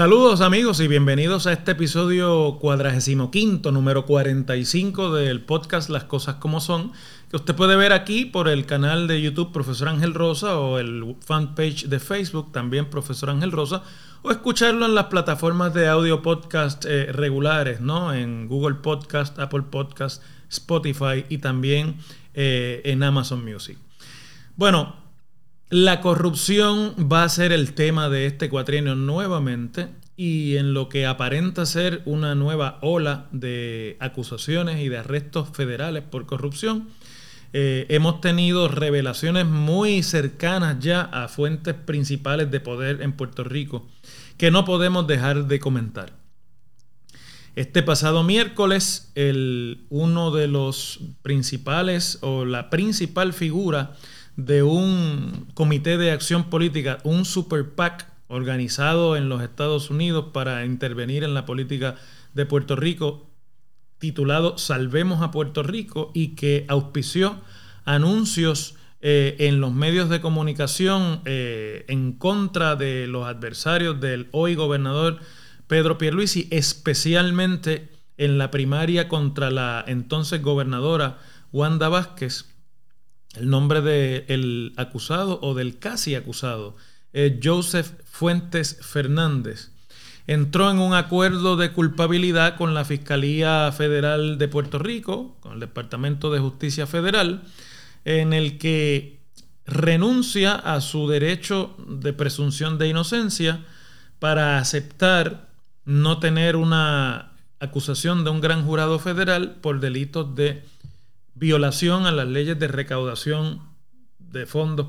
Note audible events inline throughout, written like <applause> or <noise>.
Saludos amigos y bienvenidos a este episodio cuadragésimo quinto, número 45 del podcast Las Cosas Como Son, que usted puede ver aquí por el canal de YouTube Profesor Ángel Rosa o el fanpage de Facebook también Profesor Ángel Rosa, o escucharlo en las plataformas de audio podcast eh, regulares, ¿no? En Google Podcast, Apple Podcast, Spotify y también eh, en Amazon Music. Bueno, la corrupción va a ser el tema de este cuatrienio nuevamente y en lo que aparenta ser una nueva ola de acusaciones y de arrestos federales por corrupción. Eh, hemos tenido revelaciones muy cercanas ya a fuentes principales de poder en Puerto Rico que no podemos dejar de comentar. Este pasado miércoles, el, uno de los principales o la principal figura de un comité de acción política, un super PAC organizado en los Estados Unidos para intervenir en la política de Puerto Rico, titulado Salvemos a Puerto Rico y que auspició anuncios eh, en los medios de comunicación eh, en contra de los adversarios del hoy gobernador Pedro Pierluisi, especialmente en la primaria contra la entonces gobernadora Wanda Vázquez, el nombre del acusado o del casi acusado es Joseph Fuentes Fernández. Entró en un acuerdo de culpabilidad con la Fiscalía Federal de Puerto Rico, con el Departamento de Justicia Federal, en el que renuncia a su derecho de presunción de inocencia para aceptar no tener una acusación de un gran jurado federal por delitos de violación a las leyes de recaudación de fondos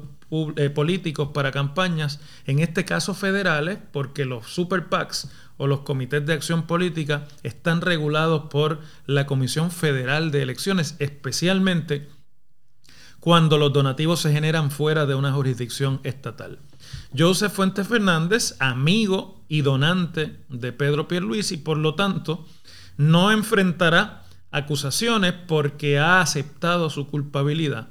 eh, políticos para campañas, en este caso federales, porque los super PACs o los comités de acción política están regulados por la Comisión Federal de Elecciones, especialmente cuando los donativos se generan fuera de una jurisdicción estatal. Joseph Fuentes Fernández, amigo y donante de Pedro Pierluisi, por lo tanto, no enfrentará acusaciones porque ha aceptado su culpabilidad.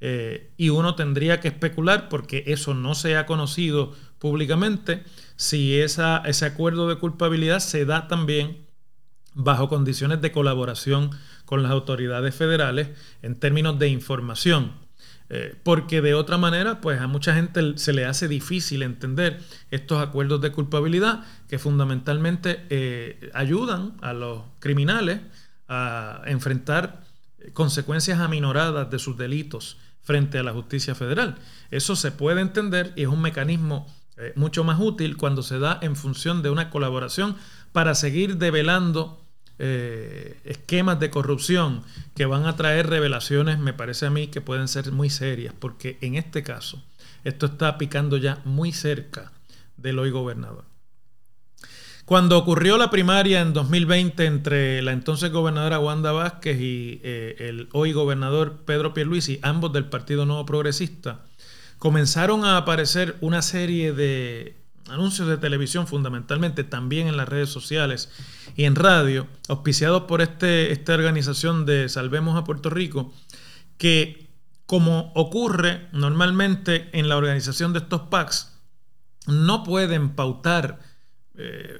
Y uno tendría que especular, porque eso no se ha conocido públicamente, si esa, ese acuerdo de culpabilidad se da también bajo condiciones de colaboración con las autoridades federales en términos de información. Eh, porque de otra manera, pues a mucha gente se le hace difícil entender estos acuerdos de culpabilidad que fundamentalmente eh, ayudan a los criminales a enfrentar consecuencias aminoradas de sus delitos frente a la justicia federal. Eso se puede entender y es un mecanismo eh, mucho más útil cuando se da en función de una colaboración para seguir develando eh, esquemas de corrupción que van a traer revelaciones, me parece a mí, que pueden ser muy serias, porque en este caso esto está picando ya muy cerca del hoy gobernador. Cuando ocurrió la primaria en 2020 entre la entonces gobernadora Wanda Vázquez y eh, el hoy gobernador Pedro Pierluisi, ambos del Partido Nuevo Progresista, comenzaron a aparecer una serie de anuncios de televisión, fundamentalmente también en las redes sociales y en radio, auspiciados por este, esta organización de Salvemos a Puerto Rico, que como ocurre normalmente en la organización de estos PACs, no pueden pautar eh,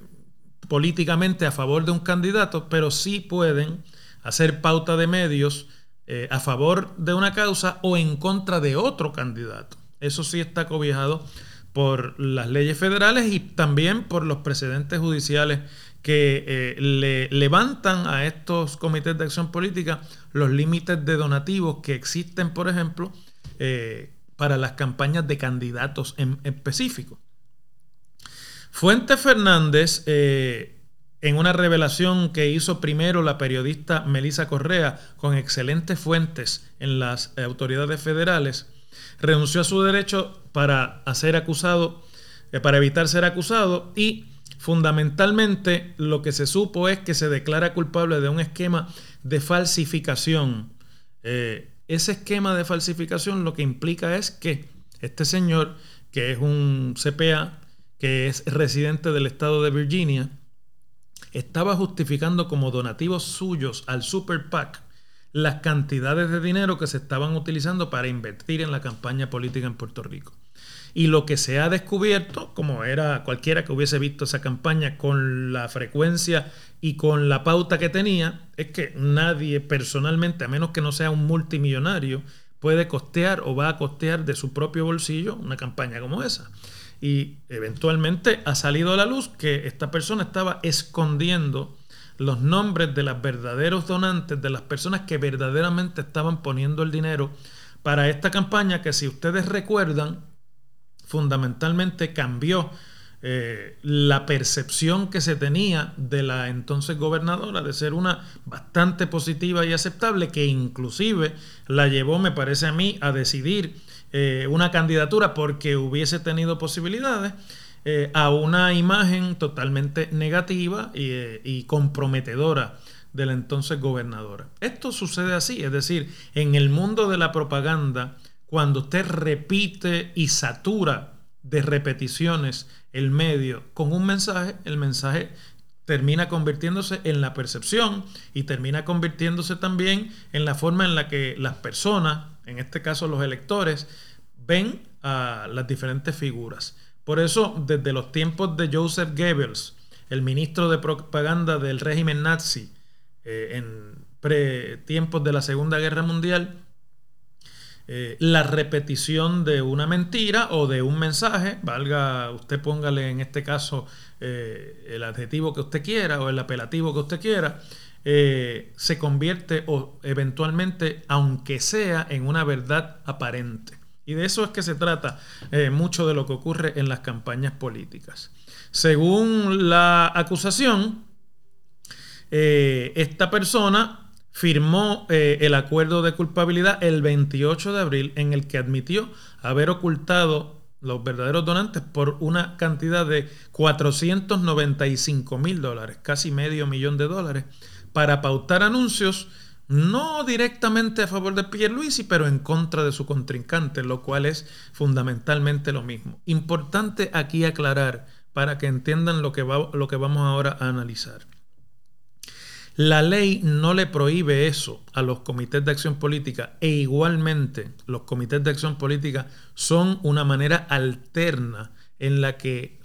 políticamente a favor de un candidato, pero sí pueden hacer pauta de medios eh, a favor de una causa o en contra de otro candidato. Eso sí está cobijado por las leyes federales y también por los precedentes judiciales que eh, le levantan a estos comités de acción política los límites de donativos que existen, por ejemplo, eh, para las campañas de candidatos en específico. Fuente Fernández, eh, en una revelación que hizo primero la periodista Melissa Correa con excelentes fuentes en las autoridades federales, renunció a su derecho para ser acusado, eh, para evitar ser acusado y fundamentalmente lo que se supo es que se declara culpable de un esquema de falsificación. Eh, ese esquema de falsificación lo que implica es que este señor, que es un CPA, que es residente del estado de Virginia, estaba justificando como donativos suyos al Super PAC las cantidades de dinero que se estaban utilizando para invertir en la campaña política en Puerto Rico. Y lo que se ha descubierto, como era cualquiera que hubiese visto esa campaña con la frecuencia y con la pauta que tenía, es que nadie personalmente, a menos que no sea un multimillonario, puede costear o va a costear de su propio bolsillo una campaña como esa. Y eventualmente ha salido a la luz que esta persona estaba escondiendo los nombres de los verdaderos donantes, de las personas que verdaderamente estaban poniendo el dinero para esta campaña que si ustedes recuerdan, fundamentalmente cambió eh, la percepción que se tenía de la entonces gobernadora de ser una bastante positiva y aceptable, que inclusive la llevó, me parece a mí, a decidir eh, una candidatura porque hubiese tenido posibilidades. Eh, a una imagen totalmente negativa y, y comprometedora de la entonces gobernadora. Esto sucede así, es decir, en el mundo de la propaganda, cuando usted repite y satura de repeticiones el medio con un mensaje, el mensaje termina convirtiéndose en la percepción y termina convirtiéndose también en la forma en la que las personas, en este caso los electores, ven a las diferentes figuras. Por eso, desde los tiempos de Joseph Goebbels, el ministro de propaganda del régimen nazi, eh, en tiempos de la Segunda Guerra Mundial, eh, la repetición de una mentira o de un mensaje, valga, usted póngale en este caso eh, el adjetivo que usted quiera o el apelativo que usted quiera, eh, se convierte o eventualmente, aunque sea, en una verdad aparente. Y de eso es que se trata mucho de lo que ocurre en las campañas políticas. Según la acusación, esta persona firmó eh, el acuerdo de culpabilidad el 28 de abril en el que admitió haber ocultado los verdaderos donantes por una cantidad de 495 mil dólares, casi medio millón de dólares, para pautar anuncios no directamente a favor de Pierluisi, pero en contra de su contrincante, lo cual es fundamentalmente lo mismo. Importante aquí aclarar para que entiendan lo que, va, lo que vamos ahora a analizar. La ley no le prohíbe eso a los comités de acción política e igualmente los comités de acción política son una manera alterna en la que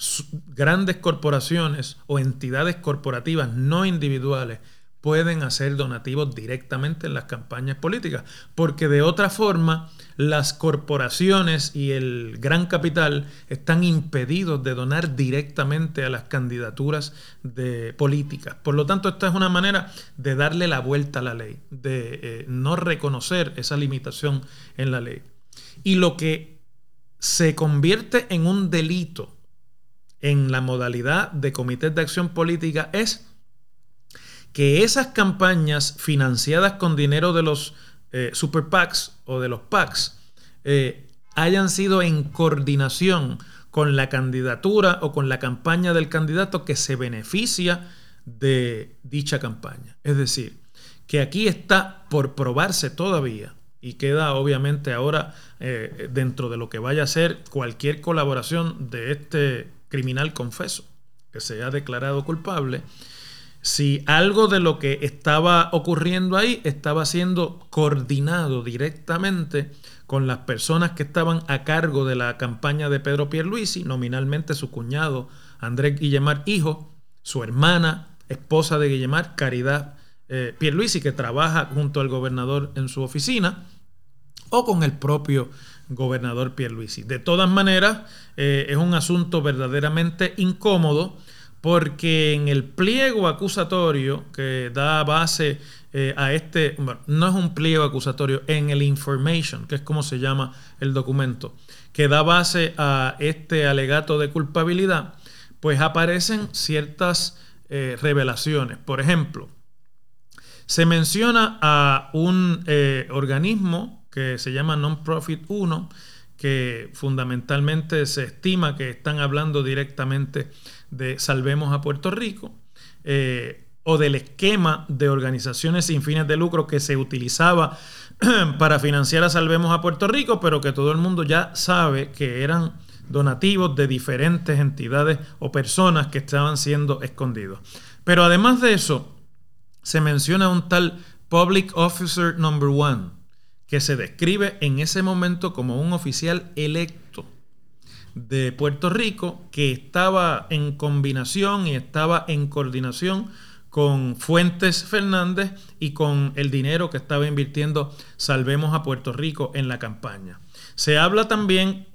grandes corporaciones o entidades corporativas no individuales pueden hacer donativos directamente en las campañas políticas, porque de otra forma las corporaciones y el gran capital están impedidos de donar directamente a las candidaturas de políticas. Por lo tanto, esta es una manera de darle la vuelta a la ley, de eh, no reconocer esa limitación en la ley. Y lo que se convierte en un delito en la modalidad de comités de acción política es que esas campañas financiadas con dinero de los eh, super PACs o de los PACs eh, hayan sido en coordinación con la candidatura o con la campaña del candidato que se beneficia de dicha campaña. Es decir, que aquí está por probarse todavía y queda obviamente ahora eh, dentro de lo que vaya a ser cualquier colaboración de este criminal confeso que se ha declarado culpable si algo de lo que estaba ocurriendo ahí estaba siendo coordinado directamente con las personas que estaban a cargo de la campaña de Pedro Pierluisi, nominalmente su cuñado Andrés Guillemar Hijo, su hermana, esposa de Guillemar, Caridad eh, Pierluisi, que trabaja junto al gobernador en su oficina, o con el propio gobernador Pierluisi. De todas maneras, eh, es un asunto verdaderamente incómodo porque en el pliego acusatorio que da base eh, a este, bueno, no es un pliego acusatorio, en el information, que es como se llama el documento, que da base a este alegato de culpabilidad, pues aparecen ciertas eh, revelaciones. Por ejemplo, se menciona a un eh, organismo que se llama Non-Profit 1, que fundamentalmente se estima que están hablando directamente de Salvemos a Puerto Rico, eh, o del esquema de organizaciones sin fines de lucro que se utilizaba <clears throat> para financiar a Salvemos a Puerto Rico, pero que todo el mundo ya sabe que eran donativos de diferentes entidades o personas que estaban siendo escondidos. Pero además de eso, se menciona un tal Public Officer Number One, que se describe en ese momento como un oficial electo de Puerto Rico que estaba en combinación y estaba en coordinación con Fuentes Fernández y con el dinero que estaba invirtiendo Salvemos a Puerto Rico en la campaña. Se habla también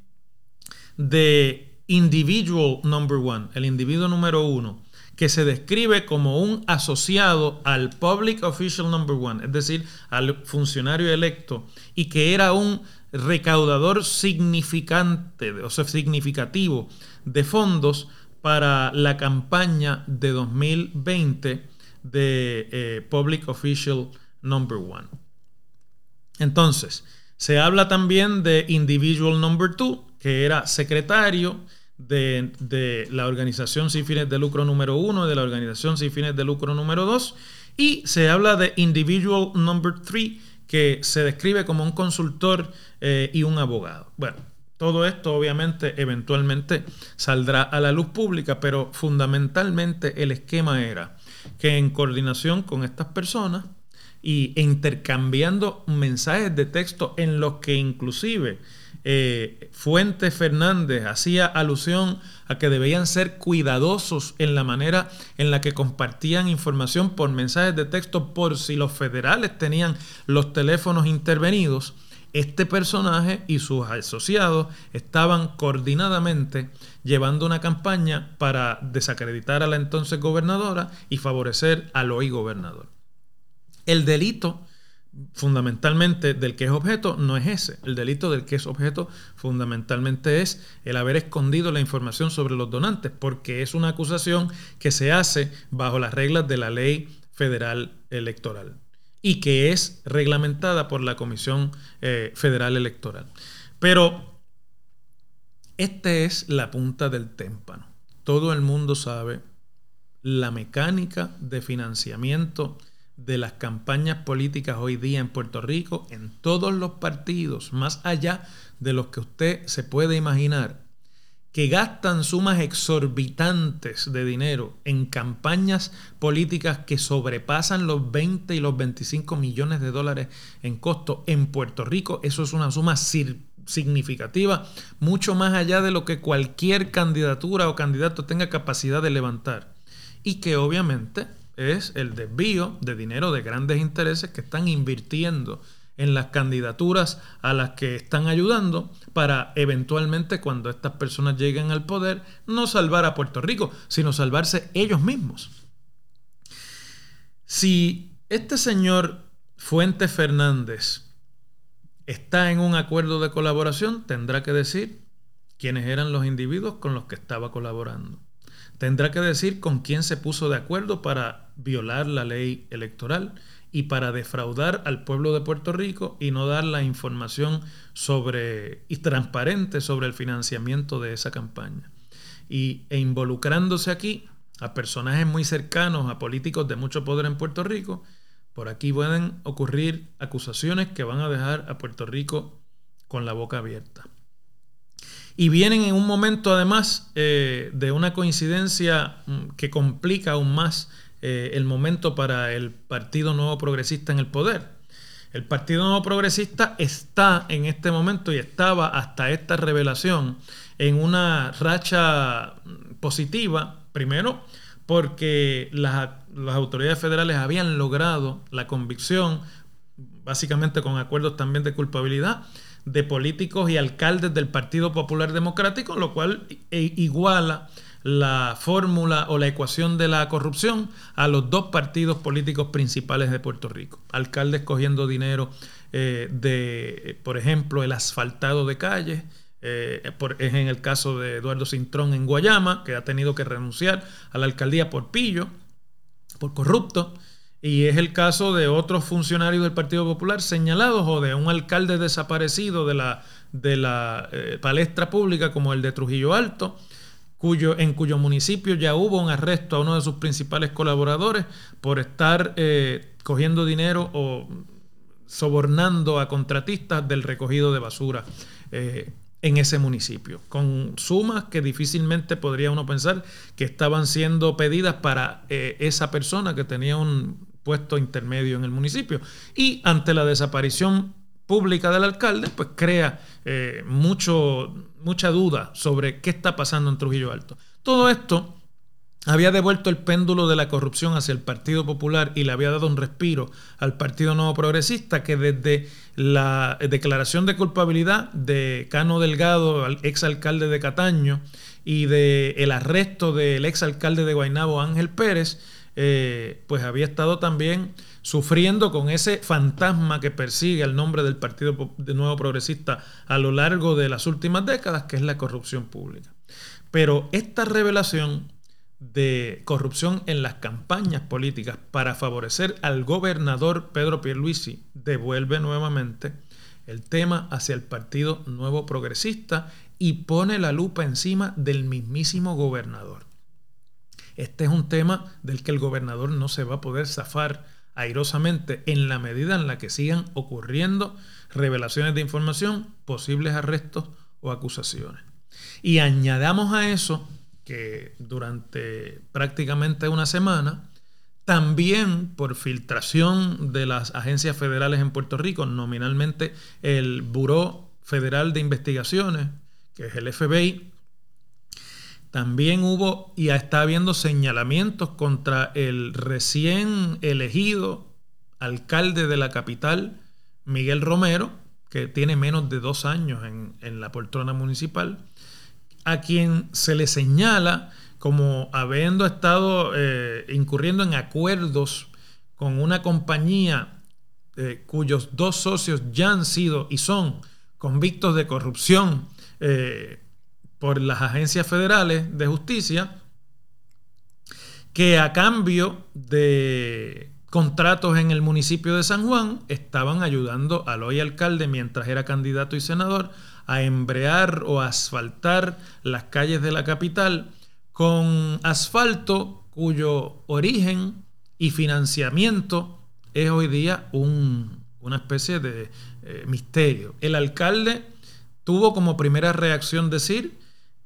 de Individual Number One, el individuo número uno, que se describe como un asociado al Public Official Number One, es decir, al funcionario electo, y que era un recaudador significante, o sea, significativo de fondos para la campaña de 2020 de eh, Public Official Number One. Entonces, se habla también de Individual Number Two, que era secretario de, la organización sin fines de lucro número uno, de la organización sin fines de lucro número dos, y se habla de Individual Number Three, que se describe como un consultor eh, y un abogado. Bueno, todo esto obviamente eventualmente saldrá a la luz pública, pero fundamentalmente el esquema era que en coordinación con estas personas y intercambiando mensajes de texto en los que inclusive eh, Fuentes Fernández hacía alusión a que debían ser cuidadosos en la manera en la que compartían información por mensajes de texto por si los federales tenían los teléfonos intervenidos este personaje y sus asociados estaban coordinadamente llevando una campaña para desacreditar a la entonces gobernadora y favorecer al hoy gobernador. El delito fundamentalmente del que es objeto no es ese. El delito del que es objeto fundamentalmente es el haber escondido la información sobre los donantes, porque es una acusación que se hace bajo las reglas de la ley federal electoral y que es reglamentada por la Comisión eh, Federal Electoral. Pero esta es la punta del témpano. Todo el mundo sabe la mecánica de financiamiento de las campañas políticas hoy día en Puerto Rico, en todos los partidos, más allá de los que usted se puede imaginar que gastan sumas exorbitantes de dinero en campañas políticas que sobrepasan los 20 y los 25 millones de dólares en costo en Puerto Rico, eso es una suma significativa, mucho más allá de lo que cualquier candidatura o candidato tenga capacidad de levantar. Y que obviamente es el desvío de dinero de grandes intereses que están invirtiendo en las candidaturas a las que están ayudando para eventualmente cuando estas personas lleguen al poder no salvar a Puerto Rico, sino salvarse ellos mismos. Si este señor Fuentes Fernández está en un acuerdo de colaboración, tendrá que decir quiénes eran los individuos con los que estaba colaborando. Tendrá que decir con quién se puso de acuerdo para violar la ley electoral y para defraudar al pueblo de Puerto Rico y no dar la información sobre y transparente sobre el financiamiento de esa campaña. Y, e involucrándose aquí a personajes muy cercanos a políticos de mucho poder en Puerto Rico, por aquí pueden ocurrir acusaciones que van a dejar a Puerto Rico con la boca abierta. Y vienen en un momento además eh, de una coincidencia mm, que complica aún más eh, el momento para el Partido Nuevo Progresista en el poder. El Partido Nuevo Progresista está en este momento y estaba hasta esta revelación en una racha positiva, primero porque las, las autoridades federales habían logrado la convicción, básicamente con acuerdos también de culpabilidad, de políticos y alcaldes del Partido Popular Democrático, lo cual iguala la fórmula o la ecuación de la corrupción a los dos partidos políticos principales de Puerto Rico. Alcaldes cogiendo dinero eh, de, por ejemplo, el asfaltado de calles. Eh, es en el caso de Eduardo Cintrón en Guayama, que ha tenido que renunciar a la alcaldía por pillo, por corrupto. Y es el caso de otros funcionarios del Partido Popular señalados o de un alcalde desaparecido de la, de la eh, palestra pública como el de Trujillo Alto, cuyo, en cuyo municipio ya hubo un arresto a uno de sus principales colaboradores por estar eh, cogiendo dinero o sobornando a contratistas del recogido de basura eh, en ese municipio, con sumas que difícilmente podría uno pensar que estaban siendo pedidas para esa persona que tenía un puesto intermedio en el municipio. Y ante la desaparición pública del alcalde, pues crea eh, mucho, mucha duda sobre qué está pasando en Trujillo Alto. Todo esto había devuelto el péndulo de la corrupción hacia el Partido Popular y le había dado un respiro al Partido Nuevo Progresista que desde la declaración de culpabilidad de Cano Delgado, exalcalde de Cataño, y de el arresto del exalcalde de Guaynabo, Ángel Pérez, eh, pues había estado también sufriendo con ese fantasma que persigue el nombre del Partido Nuevo Progresista a lo largo de las últimas décadas, que es la corrupción pública. Pero esta revelación de corrupción en las campañas políticas para favorecer al gobernador Pedro Pierluisi devuelve nuevamente el tema hacia el Partido Nuevo Progresista y pone la lupa encima del mismísimo gobernador. Este es un tema del que el gobernador no se va a poder zafar airosamente en la medida en la que sigan ocurriendo revelaciones de información, posibles arrestos o acusaciones. Y añadamos a eso que durante prácticamente una semana, también por filtración de las agencias federales en Puerto Rico, nominalmente el Buró Federal de Investigaciones, que es el FBI, también hubo y está habiendo señalamientos contra el recién elegido alcalde de la capital, Miguel Romero, que tiene menos de dos años en, en la poltrona municipal, a quien se le señala como habiendo estado eh, incurriendo en acuerdos con una compañía eh, cuyos dos socios ya han sido y son convictos de corrupción eh, por las agencias federales de justicia, que a cambio de contratos en el municipio de San Juan estaban ayudando al hoy alcalde mientras era candidato y senador a embrear o asfaltar las calles de la capital con asfalto cuyo origen y financiamiento es hoy día una especie de eh, misterio. El alcalde tuvo como primera reacción decir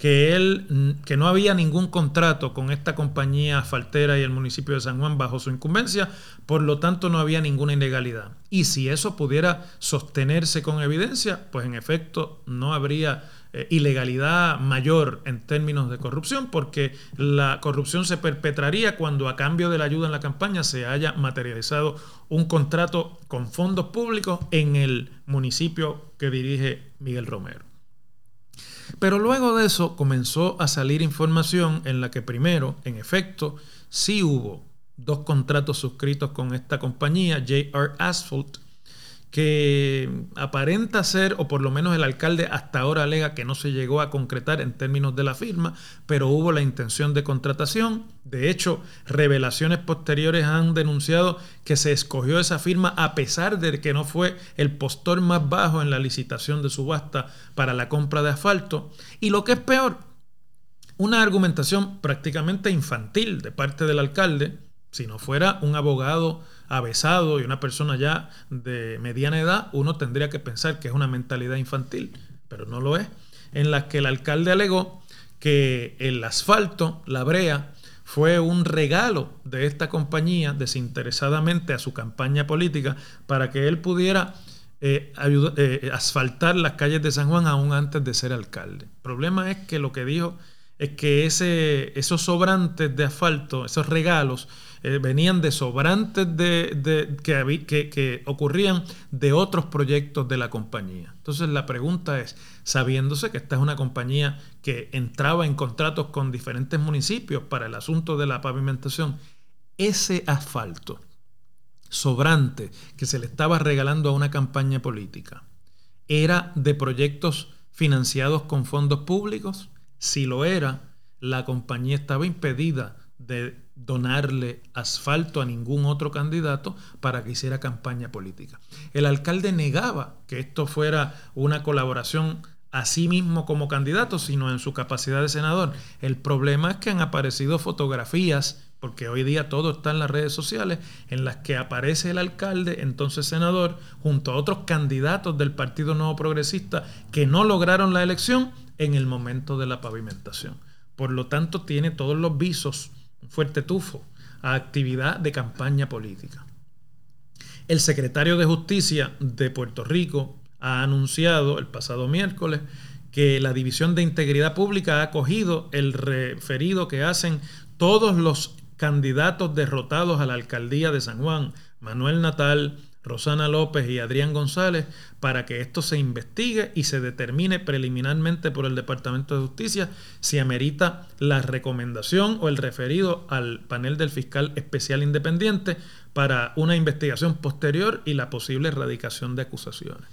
que él que no había ningún contrato con esta compañía asfaltera y el municipio de San Juan bajo su incumbencia, por lo tanto no había ninguna ilegalidad. Y si eso pudiera sostenerse con evidencia, pues en efecto no habría eh, ilegalidad mayor en términos de corrupción, porque la corrupción se perpetraría cuando a cambio de la ayuda en la campaña se haya materializado un contrato con fondos públicos en el municipio que dirige Miguel Romero. Pero luego de eso comenzó a salir información en la que primero, en efecto, sí hubo dos contratos suscritos con esta compañía, JR Asphalt, que aparenta ser, o por lo menos el alcalde hasta ahora alega que no se llegó a concretar en términos de la firma, pero hubo la intención de contratación. De hecho, revelaciones posteriores han denunciado que se escogió esa firma a pesar de que no fue el postor más bajo en la licitación de subasta para la compra de asfalto. Y lo que es peor, una argumentación prácticamente infantil de parte del alcalde, si no fuera un abogado avesado y una persona ya de mediana edad, uno tendría que pensar que es una mentalidad infantil, pero no lo es, en la que el alcalde alegó que el asfalto, la brea, fue un regalo de esta compañía desinteresadamente a su campaña política para que él pudiera eh, eh, asfaltar las calles de San Juan aún antes de ser alcalde. El problema es que lo que dijo es que ese, esos sobrantes de asfalto, esos regalos, eh, venían de sobrantes de, que, que, ocurrían de otros proyectos de la compañía. Entonces la pregunta es, sabiéndose que esta es una compañía que entraba en contratos con diferentes municipios para el asunto de la pavimentación, ese asfalto sobrante que se le estaba regalando a una campaña política, ¿era de proyectos financiados con fondos públicos? Si lo era, la compañía estaba impedida de donarle asfalto a ningún otro candidato para que hiciera campaña política. El alcalde negaba que esto fuera una colaboración a sí mismo como candidato, sino en su capacidad de senador. El problema es que han aparecido fotografías porque hoy día todo está en las redes sociales, en las que aparece el alcalde, entonces senador, junto a otros candidatos del Partido Nuevo Progresista que no lograron la elección en el momento de la pavimentación. Por lo tanto, tiene todos los visos, fuerte tufo, a actividad de campaña política. El secretario de Justicia de Puerto Rico ha anunciado el pasado miércoles que la División de Integridad Pública ha acogido el referido que hacen todos los candidatos derrotados a la alcaldía de San Juan, Manuel Natal, Rosana López y Adrián González, para que esto se investigue y se determine preliminarmente por el Departamento de Justicia si amerita la recomendación o el referido al panel del fiscal especial independiente para una investigación posterior y la posible erradicación de acusaciones.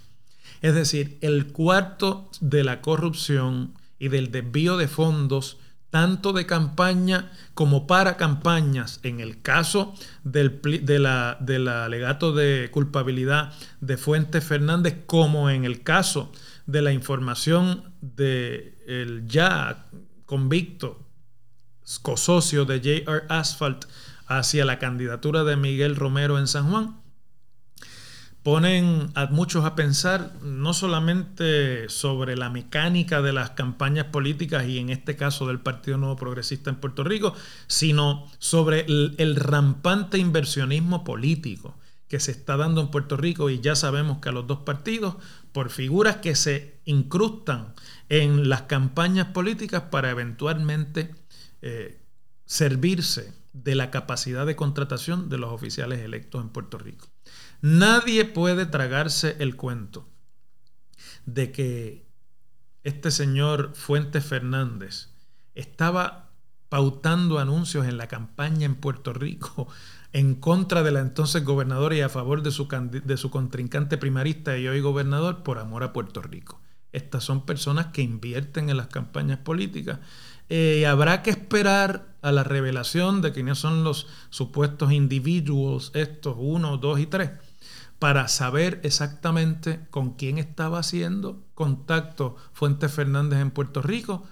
Es decir, el cuarto de la corrupción y del desvío de fondos tanto de campaña como para campañas. En el caso del, del alegato de culpabilidad de Fuentes Fernández, como en el caso de la información del el ya convicto cosocio de JR Asphalt hacia la candidatura de Miguel Romero en San Juan, ponen a muchos a pensar no solamente sobre la mecánica de las campañas políticas y en este caso del Partido Nuevo Progresista en Puerto Rico, sino sobre el, rampante inversionismo político que se está dando en Puerto Rico y ya sabemos que a los dos partidos, por figuras que se incrustan en las campañas políticas para eventualmente eh, servirse de la capacidad de contratación de los oficiales electos en Puerto Rico. Nadie puede tragarse el cuento de que este señor Fuentes Fernández estaba pautando anuncios en la campaña en Puerto Rico en contra de la entonces gobernadora y a favor de su, de su contrincante primarista y hoy gobernador por amor a Puerto Rico. Estas son personas que invierten en las campañas políticas eh, habrá que esperar a la revelación de quiénes son los supuestos individuos, estos uno, dos y tres, para saber exactamente con quién estaba haciendo contacto Fuentes Fernández en Puerto Rico,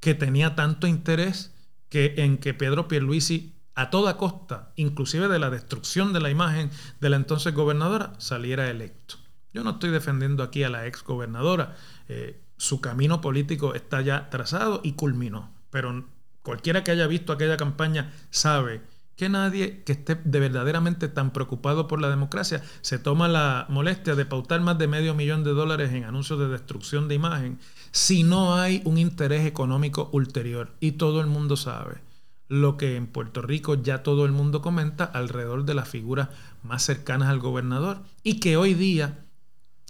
que tenía tanto interés que en que Pedro Pierluisi a toda costa, inclusive de la destrucción de la imagen de la entonces gobernadora, saliera electo. Yo no estoy defendiendo aquí a la ex gobernadora. Eh, su camino político está ya trazado y culminó. Pero Cualquiera que haya visto aquella campaña sabe que nadie que esté de verdaderamente tan preocupado por la democracia se toma la molestia de pautar más de medio millón de dólares en anuncios de destrucción de imagen si no hay un interés económico ulterior. Y todo el mundo sabe lo que en Puerto Rico ya todo el mundo comenta alrededor de las figuras más cercanas al gobernador y que hoy día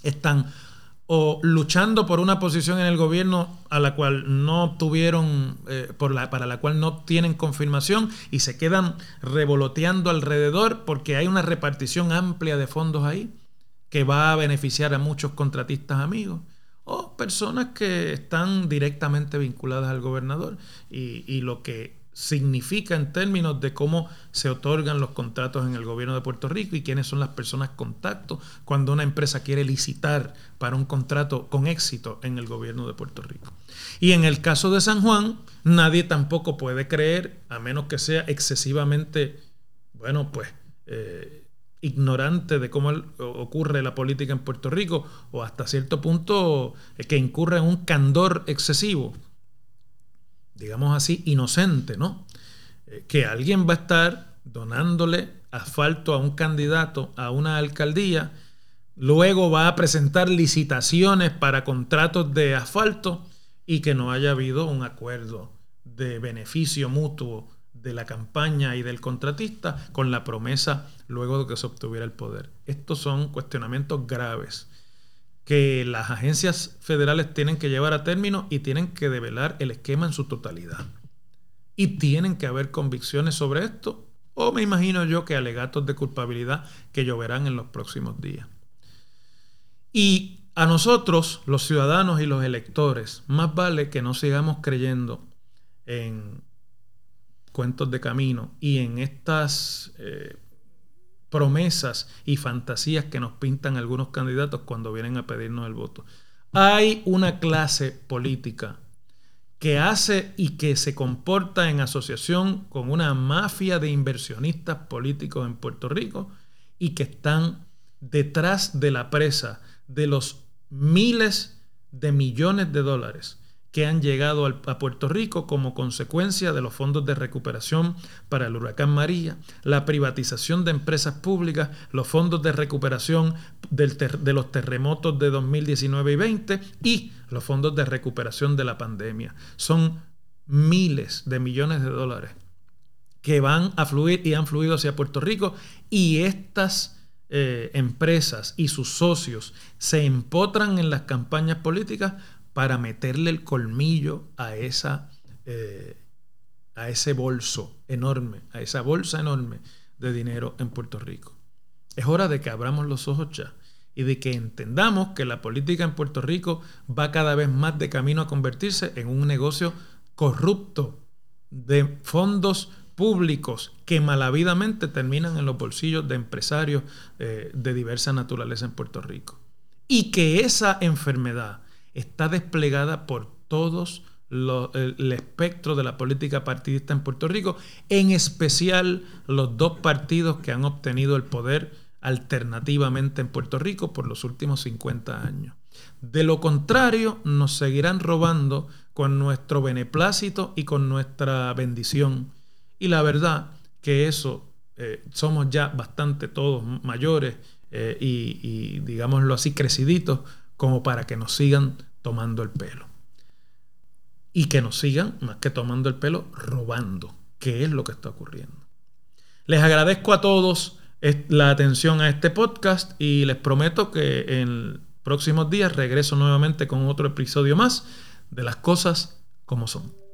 están o luchando por una posición en el gobierno a la cual no obtuvieron, eh, para la cual no tienen confirmación y se quedan revoloteando alrededor porque hay una repartición amplia de fondos ahí que va a beneficiar a muchos contratistas amigos o personas que están directamente vinculadas al gobernador y, y lo que significa en términos de cómo se otorgan los contratos en el gobierno de Puerto Rico y quiénes son las personas contacto cuando una empresa quiere licitar para un contrato con éxito en el gobierno de Puerto Rico. Y en el caso de San Juan, nadie tampoco puede creer, a menos que sea excesivamente, bueno, pues, eh, ignorante de cómo ocurre la política en Puerto Rico o hasta cierto punto eh, que incurre en un candor excesivo digamos así, inocente, ¿no? Eh, que alguien va a estar donándole asfalto a un candidato a una alcaldía, luego va a presentar licitaciones para contratos de asfalto y que no haya habido un acuerdo de beneficio mutuo de la campaña y del contratista con la promesa luego de que se obtuviera el poder. Estos son cuestionamientos graves que las agencias federales tienen que llevar a término y tienen que develar el esquema en su totalidad. Y tienen que haber convicciones sobre esto, o me imagino yo que alegatos de culpabilidad que lloverán en los próximos días. Y a nosotros, los ciudadanos y los electores, más vale que no sigamos creyendo en cuentos de camino y en estas eh, promesas y fantasías que nos pintan algunos candidatos cuando vienen a pedirnos el voto. Hay una clase política que hace y que se comporta en asociación con una mafia de inversionistas políticos en Puerto Rico y que están detrás de la presa de los miles de millones de dólares que han llegado a Puerto Rico como consecuencia de los fondos de recuperación para el huracán María, la privatización de empresas públicas, los fondos de recuperación de los terremotos de 2019 y 20 y los fondos de recuperación de la pandemia. Son miles de millones de dólares que van a fluir y han fluido hacia Puerto Rico y estas eh, empresas y sus socios se empotran en las campañas políticas para meterle el colmillo a, esa, eh, a ese bolso enorme, a esa bolsa enorme de dinero en Puerto Rico. Es hora de que abramos los ojos ya y de que entendamos que la política en Puerto Rico va cada vez más de camino a convertirse en un negocio corrupto de fondos públicos que malavidamente terminan en los bolsillos de empresarios eh, de diversa naturaleza en Puerto Rico. Y que esa enfermedad está desplegada por todos el espectro de la política partidista en Puerto Rico, en especial los dos partidos que han obtenido el poder alternativamente en Puerto Rico por los últimos 50 años. De lo contrario, nos seguirán robando con nuestro beneplácito y con nuestra bendición. Y la verdad que eso eh, somos ya bastante todos mayores eh, y, y, digámoslo así, creciditos como para que nos sigan tomando el pelo. Y que nos sigan, más que tomando el pelo, robando, que es lo que está ocurriendo. Les agradezco a todos la atención a este podcast y les prometo que en próximos días regreso nuevamente con otro episodio más de las cosas como son.